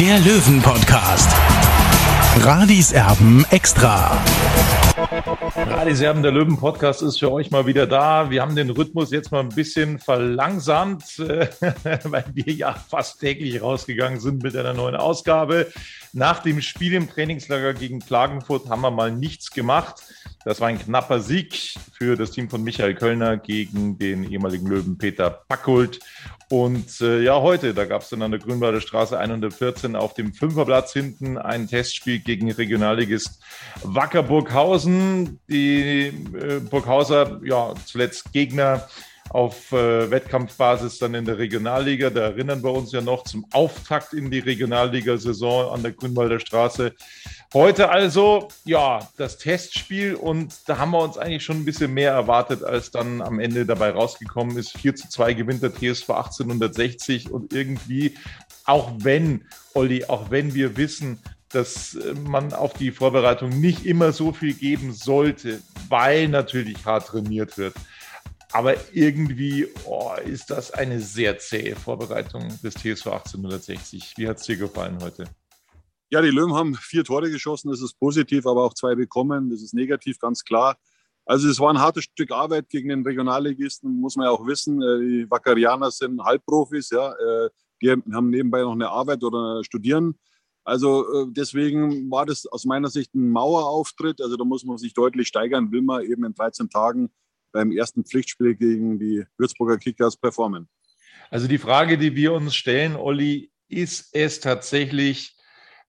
der Löwen-Podcast. Radis Erben extra. Radis Erben, der Löwen-Podcast ist für euch mal wieder da. Wir haben den Rhythmus jetzt mal ein bisschen verlangsamt, äh, weil wir ja fast täglich rausgegangen sind mit einer neuen Ausgabe. Nach dem Spiel im Trainingslager gegen Klagenfurt haben wir mal nichts gemacht. Das war ein knapper Sieg für das Team von Michael Kölner gegen den ehemaligen Löwen Peter Packult. Und äh, ja, heute, da gab es dann an der Grünwalder Straße 114 auf dem Fünferplatz hinten ein Testspiel gegen Regionalligist Wacker Burghausen. Die äh, Burghauser, ja, zuletzt Gegner auf äh, Wettkampfbasis dann in der Regionalliga. Da erinnern wir uns ja noch zum Auftakt in die Regionalliga-Saison an der Grünwalder Straße. Heute also, ja, das Testspiel und da haben wir uns eigentlich schon ein bisschen mehr erwartet, als dann am Ende dabei rausgekommen ist. 4 zu 2 gewinnt der TSV 1860 und irgendwie, auch wenn, Olli, auch wenn wir wissen, dass äh, man auf die Vorbereitung nicht immer so viel geben sollte, weil natürlich hart trainiert wird. Aber irgendwie oh, ist das eine sehr zähe Vorbereitung des TSV 1860. Wie hat es dir gefallen heute? Ja, die Löwen haben vier Tore geschossen, das ist positiv, aber auch zwei bekommen, das ist negativ, ganz klar. Also es war ein hartes Stück Arbeit gegen den Regionalligisten, muss man ja auch wissen. Äh, die Wackerianer sind Halbprofis, ja. Äh, die haben nebenbei noch eine Arbeit oder studieren. Also äh, deswegen war das aus meiner Sicht ein Mauerauftritt. Also da muss man sich deutlich steigern, will man eben in 13 Tagen beim ersten Pflichtspiel gegen die Würzburger Kickers performen. Also die Frage, die wir uns stellen, Olli, ist es tatsächlich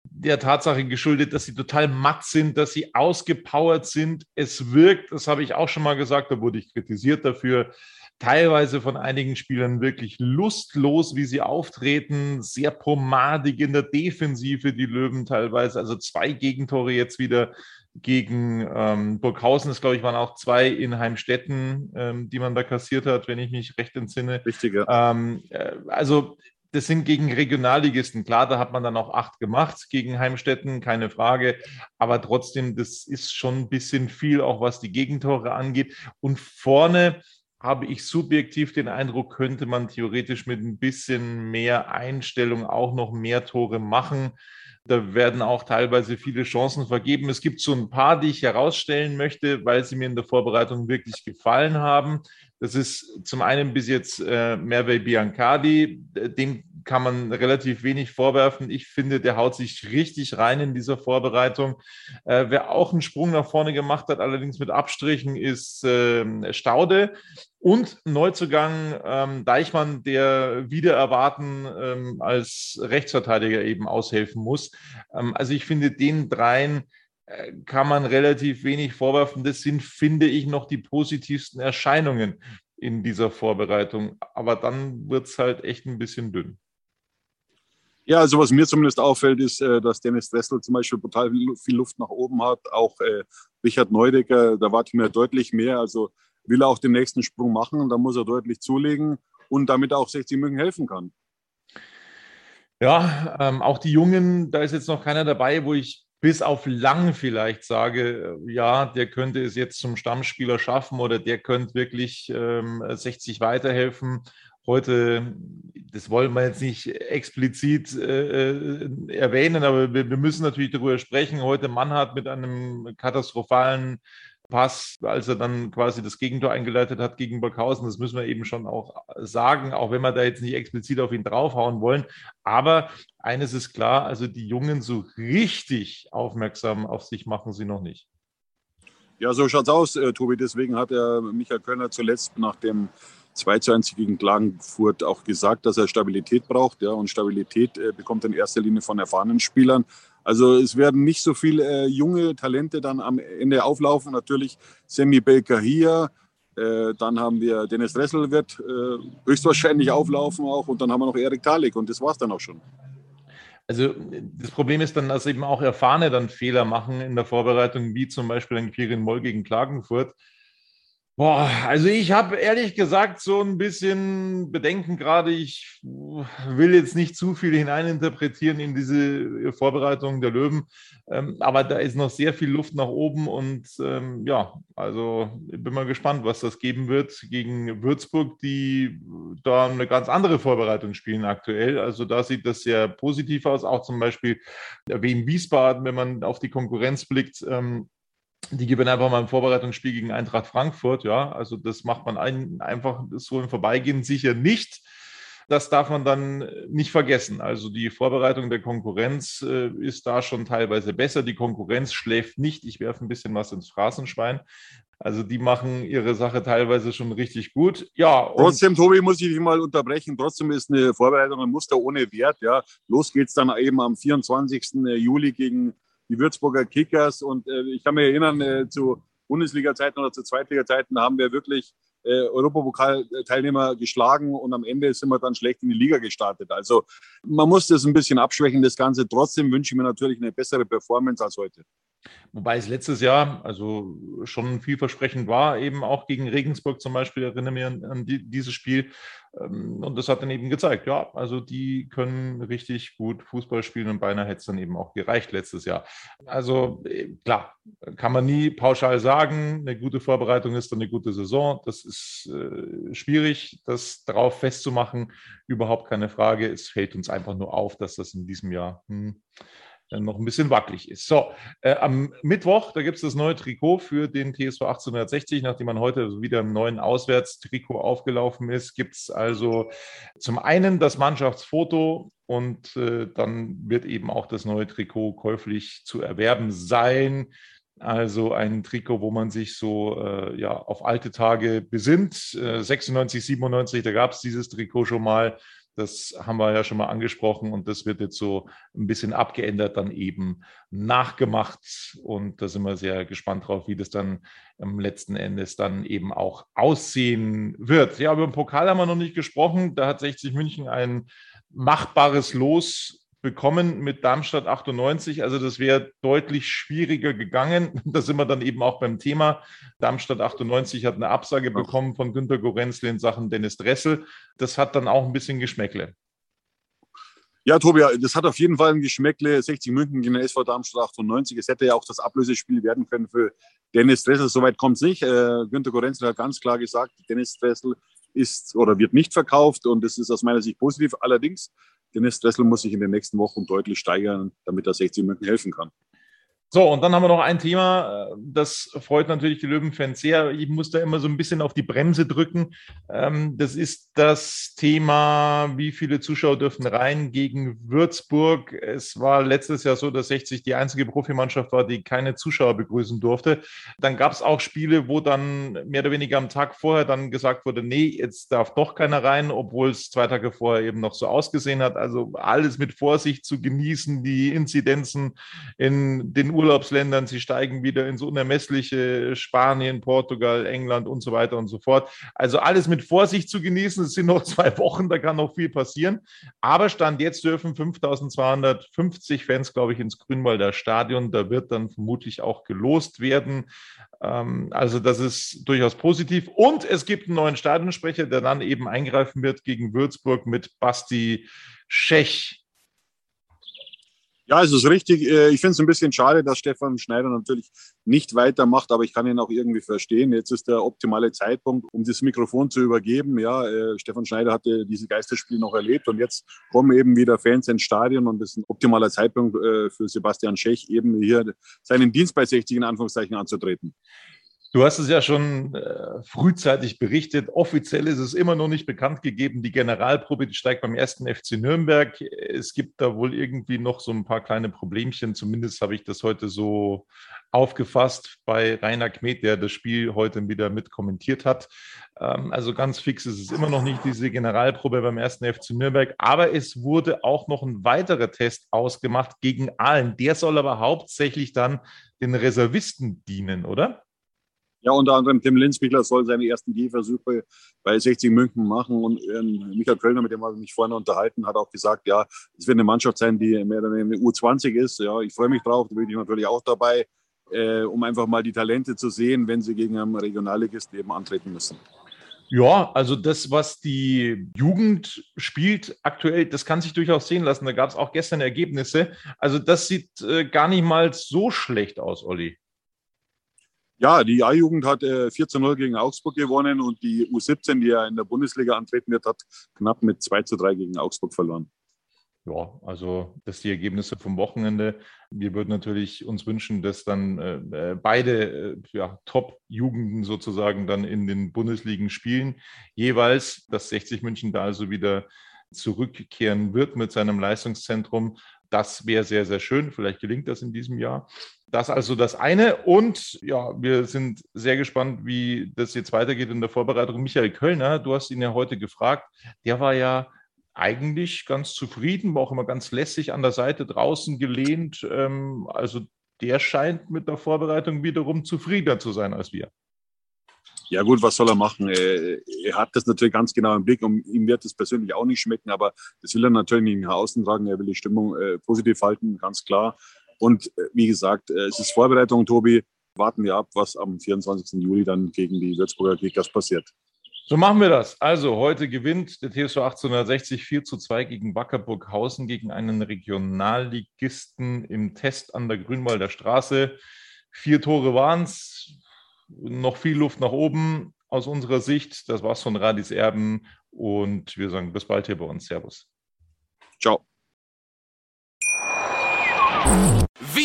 der Tatsache geschuldet, dass sie total matt sind, dass sie ausgepowert sind. Es wirkt, das habe ich auch schon mal gesagt, da wurde ich kritisiert dafür, teilweise von einigen Spielern wirklich lustlos, wie sie auftreten, sehr pomadig in der Defensive, die Löwen teilweise, also zwei Gegentore jetzt wieder gegen ähm, Burghausen, das glaube ich waren auch zwei in Heimstetten, ähm, die man da kassiert hat, wenn ich mich recht entsinne. Richtig, ja. Ähm, äh, also das sind gegen Regionalligisten. Klar, da hat man dann auch acht gemacht gegen Heimstetten, keine Frage. Aber trotzdem, das ist schon ein bisschen viel, auch was die Gegentore angeht. Und vorne habe ich subjektiv den Eindruck, könnte man theoretisch mit ein bisschen mehr Einstellung auch noch mehr Tore machen. Da werden auch teilweise viele Chancen vergeben. Es gibt so ein paar, die ich herausstellen möchte, weil sie mir in der Vorbereitung wirklich gefallen haben. Das ist zum einen bis jetzt äh, Merve Biancardi. Dem kann man relativ wenig vorwerfen. Ich finde, der haut sich richtig rein in dieser Vorbereitung. Äh, wer auch einen Sprung nach vorne gemacht hat, allerdings mit Abstrichen, ist äh, Staude. Und Neuzugang ähm, Deichmann, der wieder erwarten ähm, als Rechtsverteidiger eben aushelfen muss. Ähm, also ich finde, den dreien kann man relativ wenig vorwerfen. Das sind, finde ich, noch die positivsten Erscheinungen in dieser Vorbereitung. Aber dann wird es halt echt ein bisschen dünn. Ja, also was mir zumindest auffällt, ist, äh, dass Dennis Dressel zum Beispiel total viel Luft nach oben hat. Auch äh, Richard Neudecker, da warte ich mir deutlich mehr. Also will er auch den nächsten Sprung machen, da muss er deutlich zulegen und damit auch 60 München helfen kann. Ja, ähm, auch die Jungen, da ist jetzt noch keiner dabei, wo ich bis auf lang vielleicht sage, äh, ja, der könnte es jetzt zum Stammspieler schaffen oder der könnte wirklich ähm, 60 weiterhelfen. Heute, das wollen wir jetzt nicht explizit äh, äh, erwähnen, aber wir, wir, müssen natürlich darüber sprechen. Heute Mann hat mit einem katastrophalen Pass, als er dann quasi das Gegentor eingeleitet hat gegen Burghausen. Das müssen wir eben schon auch sagen, auch wenn wir da jetzt nicht explizit auf ihn draufhauen wollen. Aber eines ist klar, also die Jungen so richtig aufmerksam auf sich machen sie noch nicht. Ja, so schaut's aus, äh, Tobi. Deswegen hat er Michael Kölner zuletzt nach dem 2 zu 1 gegen Klagenfurt auch gesagt, dass er Stabilität braucht. Ja, und Stabilität äh, bekommt in erster Linie von erfahrenen Spielern. Also es werden nicht so viele äh, junge Talente dann am Ende auflaufen. Natürlich Sammy Baker hier, äh, dann haben wir Dennis Dressel wird äh, höchstwahrscheinlich auflaufen auch und dann haben wir noch Erik Talik und das war es dann auch schon. Also das Problem ist dann, dass eben auch Erfahrene dann Fehler machen in der Vorbereitung, wie zum Beispiel ein Kirin Moll gegen Klagenfurt. Boah, also ich habe ehrlich gesagt so ein bisschen Bedenken gerade. Ich will jetzt nicht zu viel hineininterpretieren in diese Vorbereitung der Löwen, ähm, aber da ist noch sehr viel Luft nach oben und ähm, ja, also bin mal gespannt, was das geben wird gegen Würzburg, die da eine ganz andere Vorbereitung spielen aktuell. Also da sieht das sehr positiv aus, auch zum Beispiel wie Wiesbaden, wenn man auf die Konkurrenz blickt. Ähm, die gewinnen einfach mal ein Vorbereitungsspiel gegen Eintracht Frankfurt. Ja, also das macht man ein, einfach so im Vorbeigehen sicher nicht. Das darf man dann nicht vergessen. Also die Vorbereitung der Konkurrenz äh, ist da schon teilweise besser. Die Konkurrenz schläft nicht. Ich werfe ein bisschen was ins Phrasenschwein. Also die machen ihre Sache teilweise schon richtig gut. Ja. Trotzdem, Tobi, muss ich dich mal unterbrechen. Trotzdem ist eine Vorbereitung ein Muster ohne Wert. Ja, los geht's dann eben am 24. Juli gegen die Würzburger Kickers. Und äh, ich kann mich erinnern, äh, zu Bundesliga-Zeiten oder zu Zweitliga-Zeiten haben wir wirklich äh, Europapokal-Teilnehmer geschlagen und am Ende sind wir dann schlecht in die Liga gestartet. Also man muss das ein bisschen abschwächen, das Ganze. Trotzdem wünsche ich mir natürlich eine bessere Performance als heute. Wobei es letztes Jahr also schon vielversprechend war, eben auch gegen Regensburg zum Beispiel, erinnere mich an, an die, dieses Spiel. Ähm, und das hat dann eben gezeigt, ja, also die können richtig gut Fußball spielen und beinahe hätte es dann eben auch gereicht letztes Jahr. Also äh, klar, kann man nie pauschal sagen, eine gute Vorbereitung ist dann eine gute Saison. Das ist äh, schwierig, das darauf festzumachen, überhaupt keine Frage. Es fällt uns einfach nur auf, dass das in diesem Jahr hm, noch ein bisschen wackelig ist. So, äh, am Mittwoch, da gibt es das neue Trikot für den TSV 1860. Nachdem man heute wieder im neuen Auswärtstrikot aufgelaufen ist, gibt es also zum einen das Mannschaftsfoto und äh, dann wird eben auch das neue Trikot käuflich zu erwerben sein. Also ein Trikot, wo man sich so äh, ja, auf alte Tage besinnt. Äh, 96, 97, da gab es dieses Trikot schon mal. Das haben wir ja schon mal angesprochen und das wird jetzt so ein bisschen abgeändert, dann eben nachgemacht. Und da sind wir sehr gespannt drauf, wie das dann am letzten Endes dann eben auch aussehen wird. Ja, über den Pokal haben wir noch nicht gesprochen. Da hat 60 München ein machbares Los bekommen mit Darmstadt 98. Also das wäre deutlich schwieriger gegangen. Da sind wir dann eben auch beim Thema. Darmstadt 98 hat eine Absage bekommen von Günter Gorenzle in Sachen Dennis Dressel. Das hat dann auch ein bisschen Geschmäckle. Ja, Tobi, das hat auf jeden Fall ein Geschmäckle. 60 München gegen den SV Darmstadt 98. Es hätte ja auch das Ablösespiel werden können für Dennis Dressel. Soweit kommt es nicht. Äh, Günter Gorenzle hat ganz klar gesagt, Dennis Dressel ist oder wird nicht verkauft und das ist aus meiner Sicht positiv. Allerdings Dennis Dressel muss sich in den nächsten Wochen deutlich steigern, damit er 60 München helfen kann. So, und dann haben wir noch ein Thema, äh, das freut natürlich die Löwenfans sehr. Ich muss da immer so ein bisschen auf die Bremse drücken. Ähm, das ist das Thema, wie viele Zuschauer dürfen rein gegen Würzburg. Es war letztes Jahr so, dass 60 die einzige Profimannschaft war, die keine Zuschauer begrüßen durfte. Dann gab es auch Spiele, wo dann mehr oder weniger am Tag vorher dann gesagt wurde, nee, jetzt darf doch keiner rein, obwohl es zwei Tage vorher eben noch so ausgesehen hat. Also alles mit Vorsicht zu genießen, die Inzidenzen in den Urlaubsländern, sie steigen wieder ins unermessliche Spanien, Portugal, England und so weiter und so fort. Also alles mit Vorsicht zu genießen. Es sind noch zwei Wochen, da kann noch viel passieren. Aber Stand jetzt dürfen 5250 Fans, glaube ich, ins Grünwalder Stadion. Da wird dann vermutlich auch gelost werden. Ähm, also das ist durchaus positiv. Und es gibt einen neuen Stadionsprecher, der dann eben eingreifen wird gegen Würzburg mit Basti Schech. Ja, es ist richtig. Äh, ich finde es ein bisschen schade, dass Stefan Schneider natürlich nicht weitermacht, aber ich kann ihn auch irgendwie verstehen. Jetzt ist der optimale Zeitpunkt, um das Mikrofon zu übergeben. Ja, äh, Stefan Schneider hatte diese Geisterspiele noch erlebt und jetzt kommen eben wieder Fans ins Stadion und das ist ein optimaler Zeitpunkt äh, für Sebastian Schech, eben hier seinen Dienst bei 60 in Anführungszeichen anzutreten. Du hast es ja schon äh, frühzeitig berichtet. Offiziell ist es immer noch nicht bekannt gegeben. Die Generalprobe die steigt beim ersten FC Nürnberg. Es gibt da wohl irgendwie noch so ein paar kleine Problemchen. Zumindest habe ich das heute so aufgefasst bei Rainer Kmet, der das Spiel heute wieder mit kommentiert hat. Ähm, also ganz fix ist es immer noch nicht diese Generalprobe beim ersten FC Nürnberg. Aber es wurde auch noch ein weiterer Test ausgemacht gegen Aalen. Der soll aber hauptsächlich dann den Reservisten dienen, oder? Ja, unter anderem Tim Linzbichler soll seine ersten Gehversuche bei 60 München machen. Und ähm, Michael Kölner, mit dem habe ich mich vorhin unterhalten, hat auch gesagt, ja, es wird eine Mannschaft sein, die mehr oder weniger eine U20 ist. Ja, ich freue mich drauf, da bin ich natürlich auch dabei, äh, um einfach mal die Talente zu sehen, wenn sie gegen einen Regionalligist eben antreten müssen. Ja, also das, was die Jugend spielt aktuell, das kann sich durchaus sehen lassen. Da gab es auch gestern Ergebnisse. Also das sieht äh, gar nicht mal so schlecht aus, Olli. Ja, die A-Jugend hat äh, 4 zu 0 gegen Augsburg gewonnen und die U17, die ja in der Bundesliga antreten wird, hat knapp mit 2 zu 3 gegen Augsburg verloren. Ja, also das sind die Ergebnisse vom Wochenende. Wir würden natürlich uns wünschen, dass dann äh, äh beide äh, ja, Top-Jugenden sozusagen dann in den Bundesligen spielen. Jeweils, dass 60 München da also wieder zurückkehren wird mit seinem Leistungszentrum. Das wäre sehr, sehr schön. Vielleicht gelingt das in diesem Jahr. Das also das eine. Und ja, wir sind sehr gespannt, wie das jetzt weitergeht in der Vorbereitung. Michael Kölner, du hast ihn ja heute gefragt. Der war ja eigentlich ganz zufrieden, war auch immer ganz lässig an der Seite draußen gelehnt. Ähm, also der scheint mit der Vorbereitung wiederum zufriedener zu sein als wir. Ja gut, was soll er machen? Er, hat das natürlich ganz genau im Blick und ihm wird es persönlich auch nicht schmecken, aber das will er natürlich nicht nach außen tragen. Er will die Stimmung äh, positiv halten, ganz klar. Und äh, wie gesagt, äh, es ist Vorbereitung, Tobi. Warten wir ab, was am 24. Juli dann gegen die Würzburger Kickers passiert. So machen wir das. Also heute gewinnt der TSV 1860 4 zu 2 gegen Wackerburghausen gegen einen Regionalligisten im Test an der Grünwalder Straße. Vier Tore waren es, noch viel Luft nach oben aus unserer Sicht. Das war's von Radis Erben und wir sagen bis bald hier bei uns. Servus. Ciao.